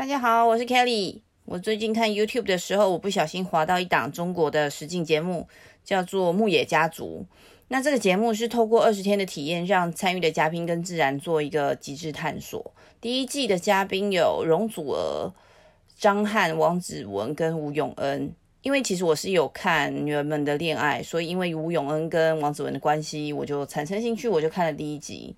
大家好，我是 Kelly。我最近看 YouTube 的时候，我不小心滑到一档中国的实境节目，叫做《牧野家族》。那这个节目是透过二十天的体验，让参与的嘉宾跟自然做一个极致探索。第一季的嘉宾有容祖儿、张翰、王子文跟吴永恩。因为其实我是有看《女儿们的恋爱》，所以因为吴永恩跟王子文的关系，我就产生兴趣，我就看了第一集。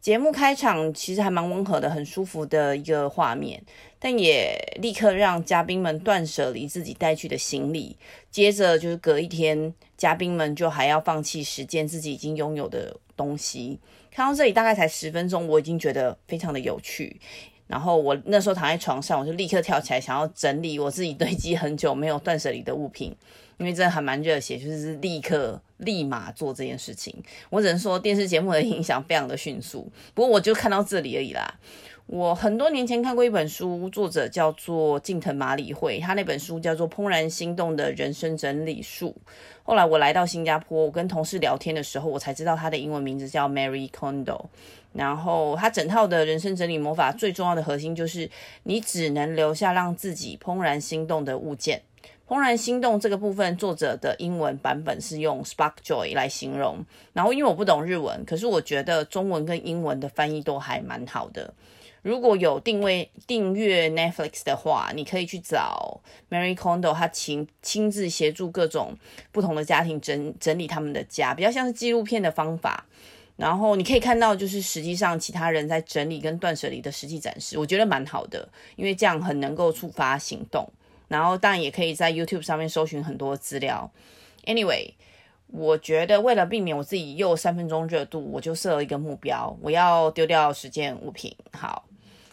节目开场其实还蛮温和的，很舒服的一个画面，但也立刻让嘉宾们断舍离自己带去的行李。接着就是隔一天，嘉宾们就还要放弃十件自己已经拥有的东西。看到这里大概才十分钟，我已经觉得非常的有趣。然后我那时候躺在床上，我就立刻跳起来，想要整理我自己堆积很久没有断舍离的物品，因为真的还蛮热血，就是立刻立马做这件事情。我只能说电视节目的影响非常的迅速，不过我就看到这里而已啦。我很多年前看过一本书，作者叫做近藤麻里惠，他那本书叫做《怦然心动的人生整理术》。后来我来到新加坡，我跟同事聊天的时候，我才知道他的英文名字叫 Mary Condo。然后他整套的人生整理魔法最重要的核心就是，你只能留下让自己怦然心动的物件。怦然心动这个部分，作者的英文版本是用 Spark Joy 来形容。然后因为我不懂日文，可是我觉得中文跟英文的翻译都还蛮好的。如果有定位订阅 Netflix 的话，你可以去找 Marie Kondo，他亲亲自协助各种不同的家庭整整理他们的家，比较像是纪录片的方法。然后你可以看到，就是实际上其他人在整理跟断舍离的实际展示，我觉得蛮好的，因为这样很能够触发行动。然后当然也可以在 YouTube 上面搜寻很多资料。Anyway，我觉得为了避免我自己又三分钟热度，我就设了一个目标，我要丢掉十件物品。好。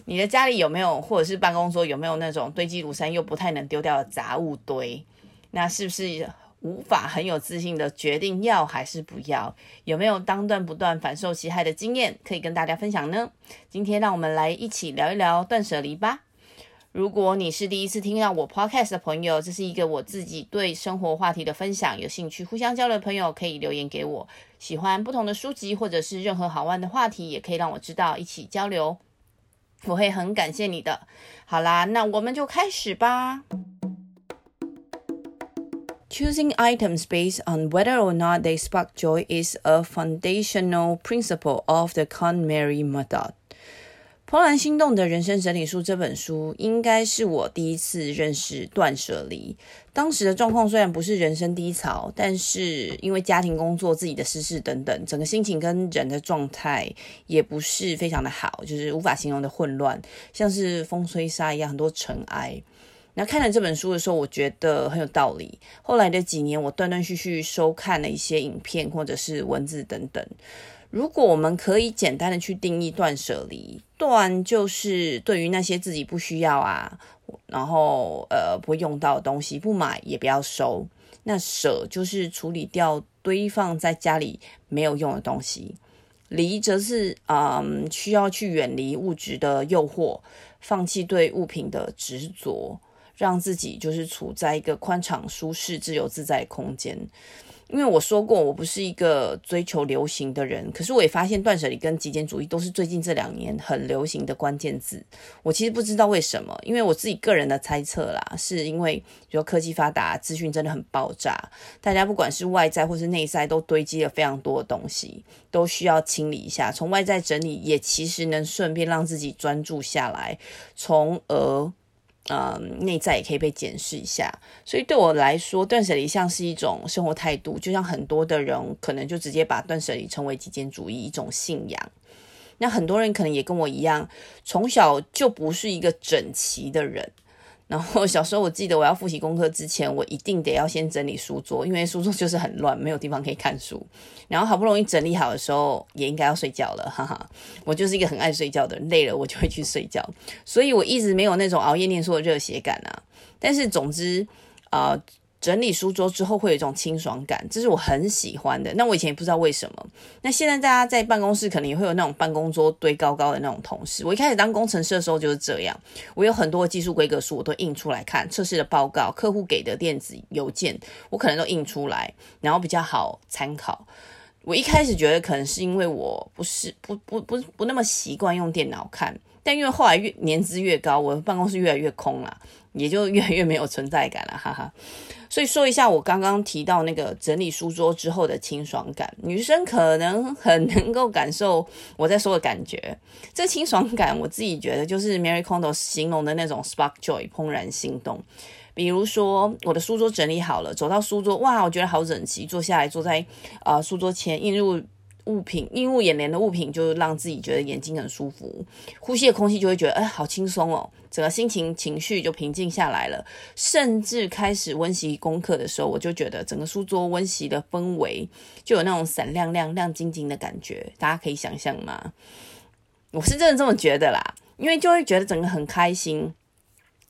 你的家里有没有，或者是办公桌有没有那种堆积如山又不太能丢掉的杂物堆？那是不是无法很有自信的决定要还是不要？有没有当断不断、反受其害的经验可以跟大家分享呢？今天让我们来一起聊一聊断舍离吧。如果你是第一次听到我 podcast 的朋友，这是一个我自己对生活话题的分享，有兴趣互相交流的朋友可以留言给我。喜欢不同的书籍或者是任何好玩的话题，也可以让我知道，一起交流。我会很感谢你的。好啦，那我们就开始吧。Choosing items based on whether or not they spark joy is a foundational principle of the KonMari method. 怦然心动的人生整理书这本书，应该是我第一次认识断舍离。当时的状况虽然不是人生低潮，但是因为家庭、工作、自己的私事等等，整个心情跟人的状态也不是非常的好，就是无法形容的混乱，像是风吹沙一样，很多尘埃。那看了这本书的时候，我觉得很有道理。后来的几年，我断断续续收看了一些影片或者是文字等等。如果我们可以简单的去定义断舍离，断就是对于那些自己不需要啊，然后呃不会用到的东西，不买也不要收。那舍就是处理掉堆放在家里没有用的东西。离则是嗯需要去远离物质的诱惑，放弃对物品的执着，让自己就是处在一个宽敞、舒适、自由自在的空间。因为我说过，我不是一个追求流行的人，可是我也发现断舍离跟极简主义都是最近这两年很流行的关键字。我其实不知道为什么，因为我自己个人的猜测啦，是因为比如科技发达，资讯真的很爆炸，大家不管是外在或是内在都堆积了非常多的东西，都需要清理一下。从外在整理，也其实能顺便让自己专注下来，从而。嗯，内在也可以被检视一下，所以对我来说，断舍离像是一种生活态度，就像很多的人可能就直接把断舍离称为极简主义一种信仰。那很多人可能也跟我一样，从小就不是一个整齐的人。然后小时候，我记得我要复习功课之前，我一定得要先整理书桌，因为书桌就是很乱，没有地方可以看书。然后好不容易整理好的时候，也应该要睡觉了，哈哈。我就是一个很爱睡觉的人，累了我就会去睡觉，所以我一直没有那种熬夜念书的热血感啊。但是总之，啊、整理书桌之后会有一种清爽感，这是我很喜欢的。那我以前也不知道为什么。那现在大家在办公室可能也会有那种办公桌堆高高的那种同事。我一开始当工程师的时候就是这样，我有很多技术规格书我都印出来看，测试的报告、客户给的电子邮件我可能都印出来，然后比较好参考。我一开始觉得可能是因为我不是不不不不那么习惯用电脑看，但因为后来越年资越高，我的办公室越来越空了，也就越来越没有存在感了，哈哈。所以说一下我刚刚提到那个整理书桌之后的清爽感，女生可能很能够感受我在说的感觉。这清爽感，我自己觉得就是 Marie Kondo 形容的那种 spark joy 怦然心动。比如说，我的书桌整理好了，走到书桌，哇，我觉得好整齐。坐下来，坐在呃书桌前，映入物品，映入眼帘的物品，就让自己觉得眼睛很舒服，呼吸的空气就会觉得，哎，好轻松哦，整个心情情绪就平静下来了。甚至开始温习功课的时候，我就觉得整个书桌温习的氛围就有那种闪亮亮、亮晶晶的感觉，大家可以想象吗？我是真的这么觉得啦，因为就会觉得整个很开心。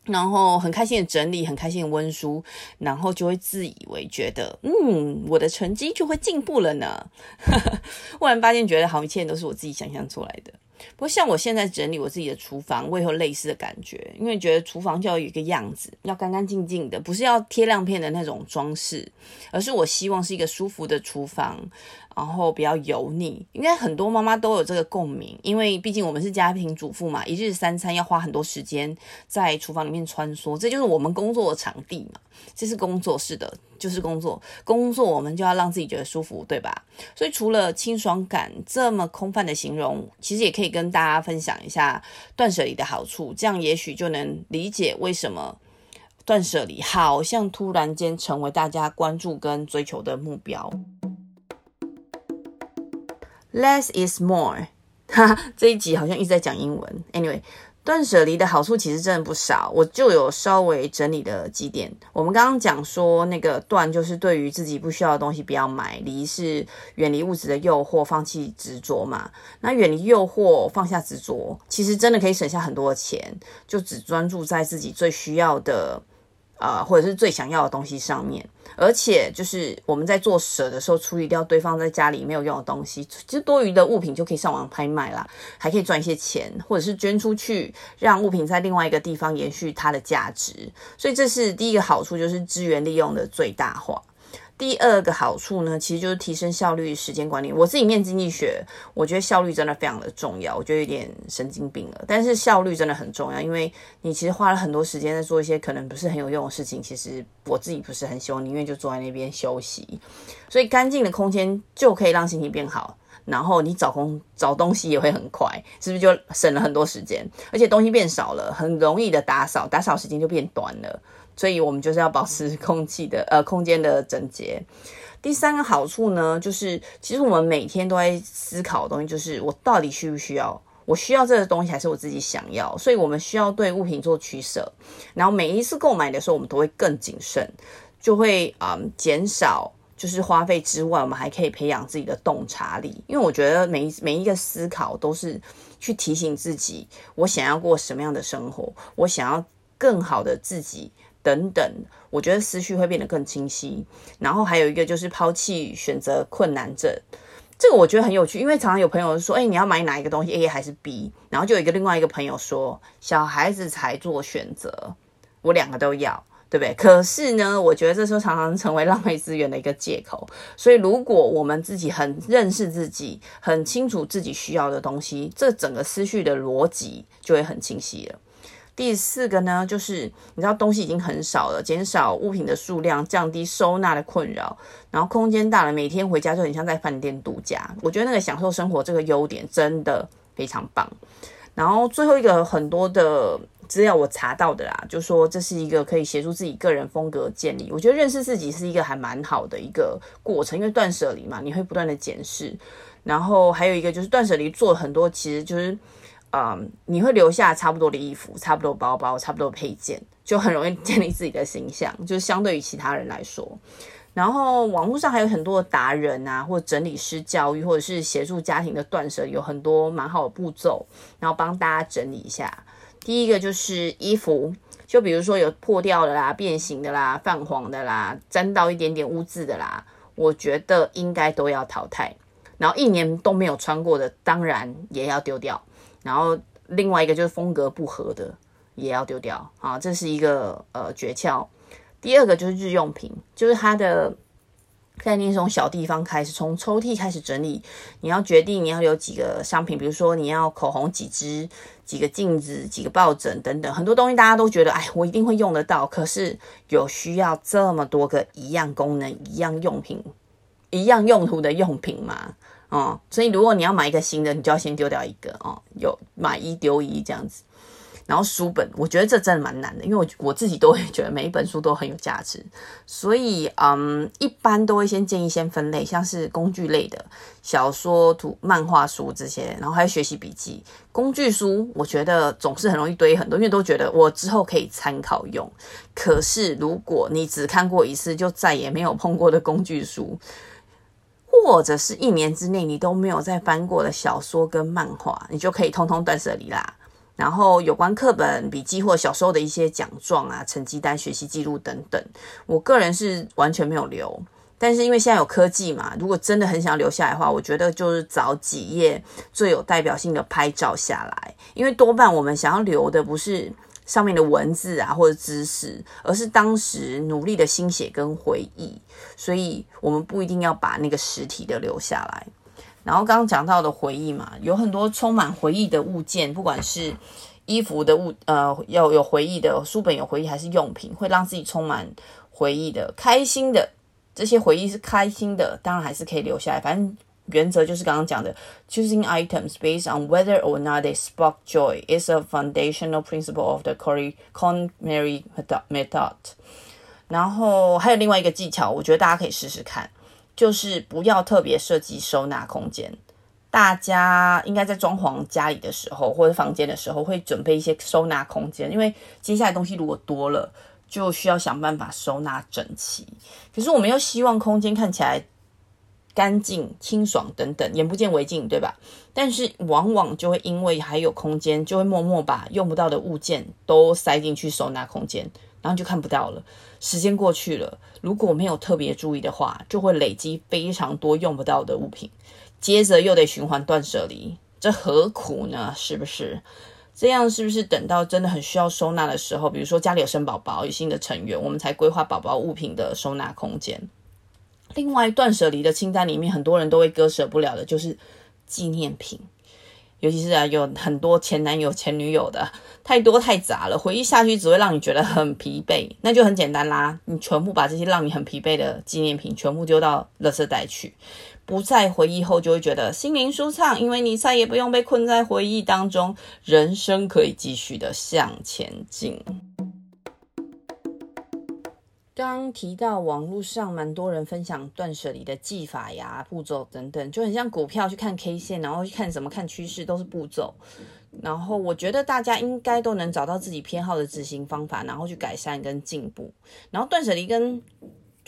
然后很开心的整理，很开心的温书，然后就会自以为觉得，嗯，我的成绩就会进步了呢。忽然发现，觉得好，一切都是我自己想象出来的。不过像我现在整理我自己的厨房，我也有类似的感觉，因为觉得厨房就要有一个样子，要干干净净的，不是要贴亮片的那种装饰，而是我希望是一个舒服的厨房。然后比较油腻，应该很多妈妈都有这个共鸣，因为毕竟我们是家庭主妇嘛，一日三餐要花很多时间在厨房里面穿梭，这就是我们工作的场地嘛，这是工作室的，就是工作，工作我们就要让自己觉得舒服，对吧？所以除了清爽感这么空泛的形容，其实也可以跟大家分享一下断舍离的好处，这样也许就能理解为什么断舍离好像突然间成为大家关注跟追求的目标。Less is more，哈哈，这一集好像一直在讲英文。Anyway，断舍离的好处其实真的不少，我就有稍微整理的几点。我们刚刚讲说，那个断就是对于自己不需要的东西不要买，离是远离物质的诱惑，放弃执着嘛。那远离诱惑，放下执着，其实真的可以省下很多的钱，就只专注在自己最需要的。啊、呃，或者是最想要的东西上面，而且就是我们在做舍的时候，处理掉堆放在家里没有用的东西，其实多余的物品就可以上网拍卖啦，还可以赚一些钱，或者是捐出去，让物品在另外一个地方延续它的价值。所以这是第一个好处，就是资源利用的最大化。第二个好处呢，其实就是提升效率、时间管理。我自己念经济学，我觉得效率真的非常的重要。我觉得有点神经病了，但是效率真的很重要，因为你其实花了很多时间在做一些可能不是很有用的事情。其实我自己不是很喜欢，宁愿就坐在那边休息。所以干净的空间就可以让心情变好，然后你找空找东西也会很快，是不是就省了很多时间？而且东西变少了，很容易的打扫，打扫时间就变短了。所以我们就是要保持 空气的呃空间的整洁。第三个好处呢，就是其实我们每天都在思考的东西，就是我到底需不需要？我需要这个东西还是我自己想要？所以我们需要对物品做取舍。然后每一次购买的时候，我们都会更谨慎，就会啊、嗯、减少就是花费之外，我们还可以培养自己的洞察力。因为我觉得每一每一个思考都是去提醒自己，我想要过什么样的生活，我想要更好的自己。等等，我觉得思绪会变得更清晰。然后还有一个就是抛弃选择困难症，这个我觉得很有趣，因为常常有朋友说：“哎，你要买哪一个东西，A 还是 B？” 然后就有一个另外一个朋友说：“小孩子才做选择，我两个都要，对不对？”可是呢，我觉得这时候常常成为浪费资源的一个借口。所以，如果我们自己很认识自己，很清楚自己需要的东西，这整个思绪的逻辑就会很清晰了。第四个呢，就是你知道东西已经很少了，减少物品的数量，降低收纳的困扰，然后空间大了，每天回家就很像在饭店度假。我觉得那个享受生活这个优点真的非常棒。然后最后一个很多的资料我查到的啦，就说这是一个可以协助自己个人风格建立。我觉得认识自己是一个还蛮好的一个过程，因为断舍离嘛，你会不断的检视。然后还有一个就是断舍离做很多，其实就是。嗯，你会留下差不多的衣服、差不多包包、差不多配件，就很容易建立自己的形象，就是相对于其他人来说。然后网络上还有很多的达人啊，或整理师教育，或者是协助家庭的断舍，有很多蛮好的步骤，然后帮大家整理一下。第一个就是衣服，就比如说有破掉的啦、变形的啦、泛黄的啦、沾到一点点污渍的啦，我觉得应该都要淘汰。然后一年都没有穿过的，当然也要丢掉。然后另外一个就是风格不合的也要丢掉啊，这是一个呃诀窍。第二个就是日用品，就是它的概念从小地方开始，从抽屉开始整理。你要决定你要有几个商品，比如说你要口红几支、几个镜子、几个抱枕等等，很多东西大家都觉得，哎，我一定会用得到。可是有需要这么多个一样功能、一样用品、一样用途的用品吗？哦，所以如果你要买一个新的，你就要先丢掉一个哦，有买一丢一这样子。然后书本，我觉得这真的蛮难的，因为我我自己都会觉得每一本书都很有价值，所以嗯，一般都会先建议先分类，像是工具类的小说、图、漫画书这些，然后还有学习笔记工具书，我觉得总是很容易堆很多，因为都觉得我之后可以参考用。可是如果你只看过一次就再也没有碰过的工具书，或者是一年之内你都没有再翻过的小说跟漫画，你就可以通通断舍离啦。然后有关课本、笔记或小时候的一些奖状啊、成绩单、学习记录等等，我个人是完全没有留。但是因为现在有科技嘛，如果真的很想留下来的话，我觉得就是找几页最有代表性的拍照下来。因为多半我们想要留的不是上面的文字啊或者知识，而是当时努力的心血跟回忆。所以我们不一定要把那个实体的留下来。然后刚刚讲到的回忆嘛，有很多充满回忆的物件，不管是衣服的物，呃，要有回忆的书本有回忆，还是用品，会让自己充满回忆的、开心的这些回忆是开心的，当然还是可以留下来。反正原则就是刚刚讲的，choosing items based on whether or not they spark joy is a foundational principle of the cori con mary method。然后还有另外一个技巧，我觉得大家可以试试看。就是不要特别设计收纳空间，大家应该在装潢家里的时候或者房间的时候会准备一些收纳空间，因为接下来东西如果多了，就需要想办法收纳整齐。可是我们又希望空间看起来干净、清爽等等，眼不见为净，对吧？但是往往就会因为还有空间，就会默默把用不到的物件都塞进去收纳空间。然后就看不到了。时间过去了，如果没有特别注意的话，就会累积非常多用不到的物品，接着又得循环断舍离，这何苦呢？是不是？这样是不是等到真的很需要收纳的时候，比如说家里有生宝宝、有新的成员，我们才规划宝宝物品的收纳空间？另外，断舍离的清单里面，很多人都会割舍不了的，就是纪念品。尤其是啊，有很多前男友、前女友的，太多太杂了，回忆下去只会让你觉得很疲惫。那就很简单啦，你全部把这些让你很疲惫的纪念品全部丢到垃圾袋去，不再回忆后，就会觉得心灵舒畅，因为你再也不用被困在回忆当中，人生可以继续的向前进。刚提到网络上蛮多人分享断舍离的技法呀、步骤等等，就很像股票去看 K 线，然后去看什么看趋势都是步骤。然后我觉得大家应该都能找到自己偏好的执行方法，然后去改善跟进步。然后断舍离跟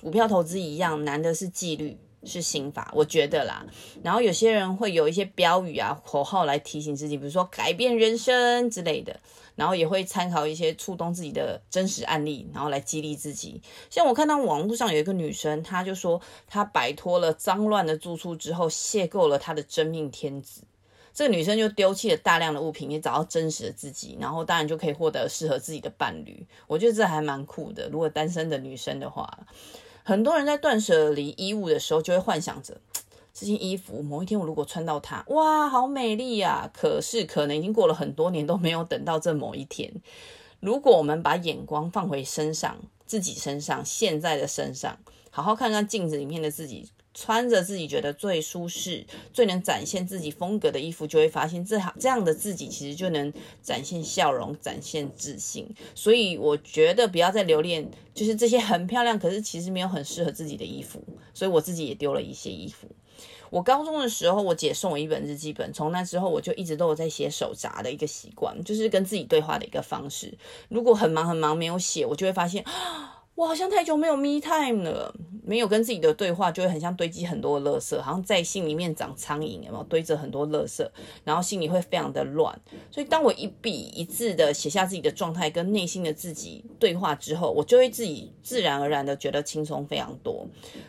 股票投资一样，难的是纪律。是心法，我觉得啦。然后有些人会有一些标语啊、口号来提醒自己，比如说改变人生之类的。然后也会参考一些触动自己的真实案例，然后来激励自己。像我看到网络上有一个女生，她就说她摆脱了脏乱的住处之后，邂逅了她的真命天子。这个女生就丢弃了大量的物品，也找到真实的自己，然后当然就可以获得适合自己的伴侣。我觉得这还蛮酷的。如果单身的女生的话。很多人在断舍离衣物的时候，就会幻想着这件衣服某一天我如果穿到它，哇，好美丽呀！可是可能已经过了很多年都没有等到这某一天。如果我们把眼光放回身上，自己身上，现在的身上，好好看看镜子里面的自己。穿着自己觉得最舒适、最能展现自己风格的衣服，就会发现这好这样的自己其实就能展现笑容、展现自信。所以我觉得不要再留恋，就是这些很漂亮，可是其实没有很适合自己的衣服。所以我自己也丢了一些衣服。我高中的时候，我姐送我一本日记本，从那之后我就一直都有在写手札的一个习惯，就是跟自己对话的一个方式。如果很忙很忙没有写，我就会发现。我好像太久没有 me time 了，没有跟自己的对话，就会很像堆积很多的垃圾，好像在心里面长苍蝇，有没有堆着很多垃圾，然后心里会非常的乱。所以当我一笔一字的写下自己的状态跟内心的自己对话之后，我就会自己自然而然的觉得轻松非常多，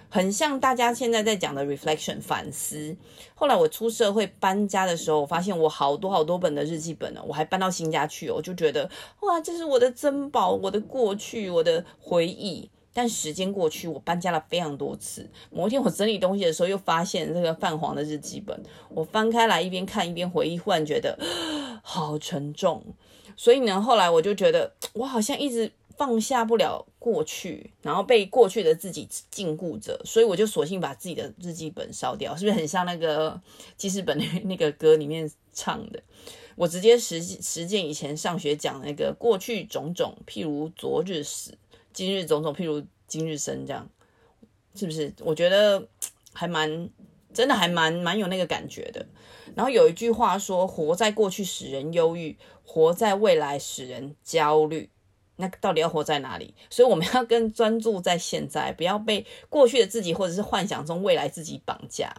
很像大家现在在讲的 reflection 反思。后来我出社会搬家的时候，我发现我好多好多本的日记本呢，我还搬到新家去，我就觉得哇，这是我的珍宝，我的过去，我的回忆。但时间过去，我搬家了非常多次。某一天我整理东西的时候，又发现这个泛黄的日记本。我翻开来一边看一边回忆，忽然觉得 好沉重。所以呢，后来我就觉得 我好像一直放下不了过去，然后被过去的自己禁锢着。所以我就索性把自己的日记本烧掉，是不是很像那个记事本那个歌里面唱的？我直接实实践以前上学讲那个过去种种，譬如昨日死；今日种种，譬如今日生，这样是不是？我觉得还蛮真的，还蛮蛮有那个感觉的。然后有一句话说：“活在过去使人忧郁，活在未来使人焦虑。”那到底要活在哪里？所以我们要更专注在现在，不要被过去的自己或者是幻想中未来自己绑架。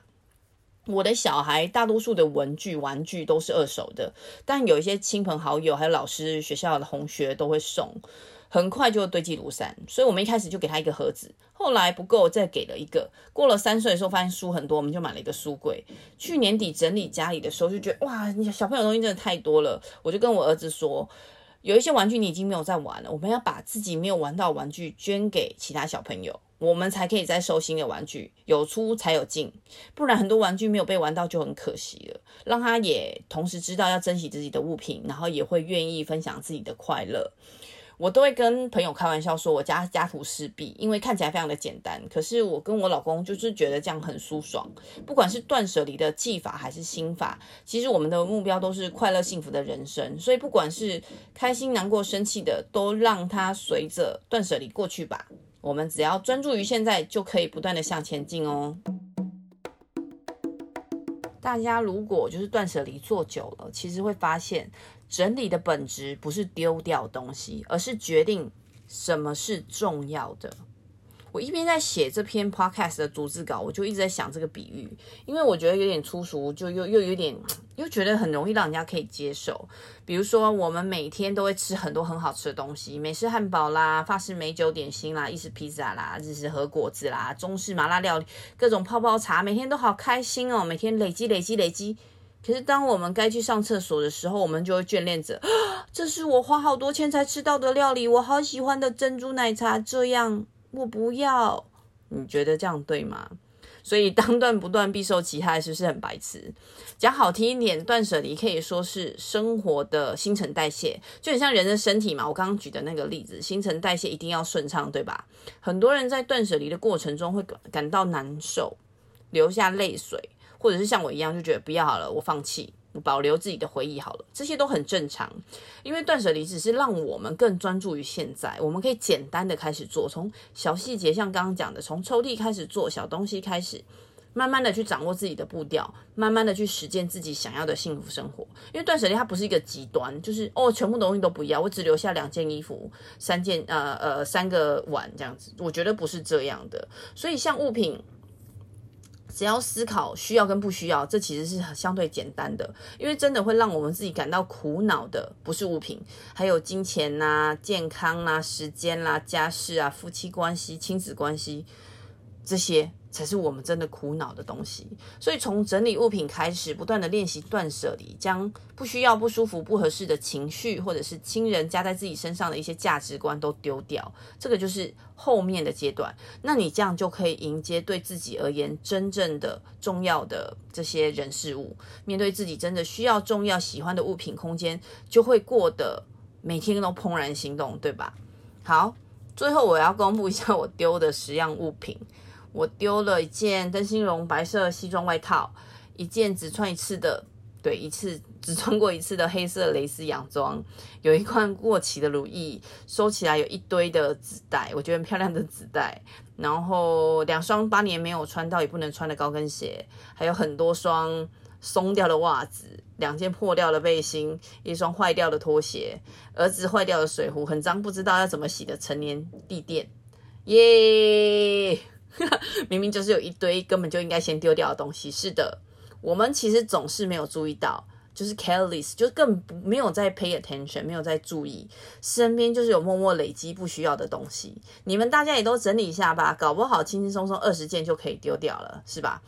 我的小孩大多数的文具、玩具都是二手的，但有一些亲朋好友、还有老师、学校的同学都会送，很快就堆积如山。所以我们一开始就给他一个盒子，后来不够再给了一个。过了三岁的时候，发现书很多，我们就买了一个书柜。去年底整理家里的时候，就觉得哇，你小朋友东西真的太多了，我就跟我儿子说。有一些玩具你已经没有在玩了，我们要把自己没有玩到玩具捐给其他小朋友，我们才可以再收新的玩具，有出才有进，不然很多玩具没有被玩到就很可惜了。让他也同时知道要珍惜自己的物品，然后也会愿意分享自己的快乐。我都会跟朋友开玩笑说，我家家徒四壁，因为看起来非常的简单。可是我跟我老公就是觉得这样很舒爽。不管是断舍离的技法还是心法，其实我们的目标都是快乐幸福的人生。所以不管是开心、难过、生气的，都让它随着断舍离过去吧。我们只要专注于现在，就可以不断的向前进哦。大家如果就是断舍离做久了，其实会发现。整理的本质不是丢掉东西，而是决定什么是重要的。我一边在写这篇 podcast 的逐字稿，我就一直在想这个比喻，因为我觉得有点粗俗，就又又有点又觉得很容易让人家可以接受。比如说，我们每天都会吃很多很好吃的东西，美式汉堡啦、法式美酒点心啦、意式披萨啦、日式和果子啦、中式麻辣料理、各种泡泡茶，每天都好开心哦，每天累积累积累积。可是，当我们该去上厕所的时候，我们就会眷恋着，这是我花好多钱才吃到的料理，我好喜欢的珍珠奶茶，这样我不要。你觉得这样对吗？所以，当断不断，必受其害，是不是很白痴？讲好听一点，断舍离可以说是生活的新陈代谢，就很像人的身体嘛。我刚刚举的那个例子，新陈代谢一定要顺畅，对吧？很多人在断舍离的过程中会感到难受，流下泪水。或者是像我一样就觉得不要好了，我放弃，我保留自己的回忆好了，这些都很正常。因为断舍离只是让我们更专注于现在，我们可以简单的开始做，从小细节，像刚刚讲的，从抽屉开始做，小东西开始，慢慢的去掌握自己的步调，慢慢的去实践自己想要的幸福生活。因为断舍离它不是一个极端，就是哦，全部东西都不要，我只留下两件衣服，三件呃呃三个碗这样子，我觉得不是这样的。所以像物品。只要思考需要跟不需要，这其实是相对简单的，因为真的会让我们自己感到苦恼的，不是物品，还有金钱呐、健康呐、时间啦、家事啊、夫妻关系、亲子关系这些。才是我们真的苦恼的东西，所以从整理物品开始，不断的练习断舍离，将不需要、不舒服、不合适的情绪，或者是亲人加在自己身上的一些价值观都丢掉，这个就是后面的阶段。那你这样就可以迎接对自己而言真正的重要的这些人事物，面对自己真的需要、重要、喜欢的物品空间，就会过得每天都怦然心动，对吧？好，最后我要公布一下我丢的十样物品。我丢了一件灯芯绒白色西装外套，一件只穿一次的，对，一次只穿过一次的黑色蕾丝洋装，有一罐过期的乳液，收起来有一堆的纸袋，我觉得很漂亮的纸袋，然后两双八年没有穿到也不能穿的高跟鞋，还有很多双松掉的袜子，两件破掉的背心，一双坏掉的拖鞋，儿子坏掉的水壶，很脏不知道要怎么洗的成年地垫，耶、明明就是有一堆根本就应该先丢掉的东西。是的，我们其实总是没有注意到，就是 careless，就更没有在 pay attention，没有在注意，身边就是有默默累积不需要的东西。你们大家也都整理一下吧，搞不好轻轻松松二十件就可以丢掉了，是吧？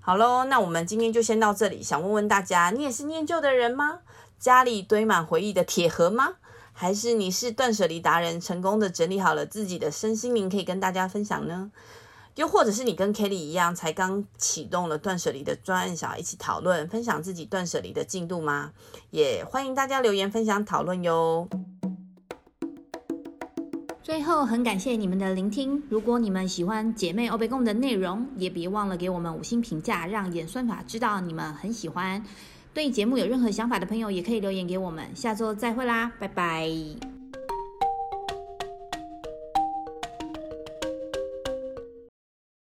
好喽，那我们今天就先到这里。想问问大家，你也是念旧的人吗？家里堆满回忆的铁盒吗？还是你是断舍离达人，成功的整理好了自己的身心灵，可以跟大家分享呢？又或者是你跟 Kelly 一样，才刚启动了断舍离的专案，想要一起讨论分享自己断舍离的进度吗？也欢迎大家留言分享讨论哟。最后，很感谢你们的聆听。如果你们喜欢姐妹欧北共的内容，也别忘了给我们五星评价，让演算法知道你们很喜欢。对节目有任何想法的朋友，也可以留言给我们。下周再会啦，拜拜。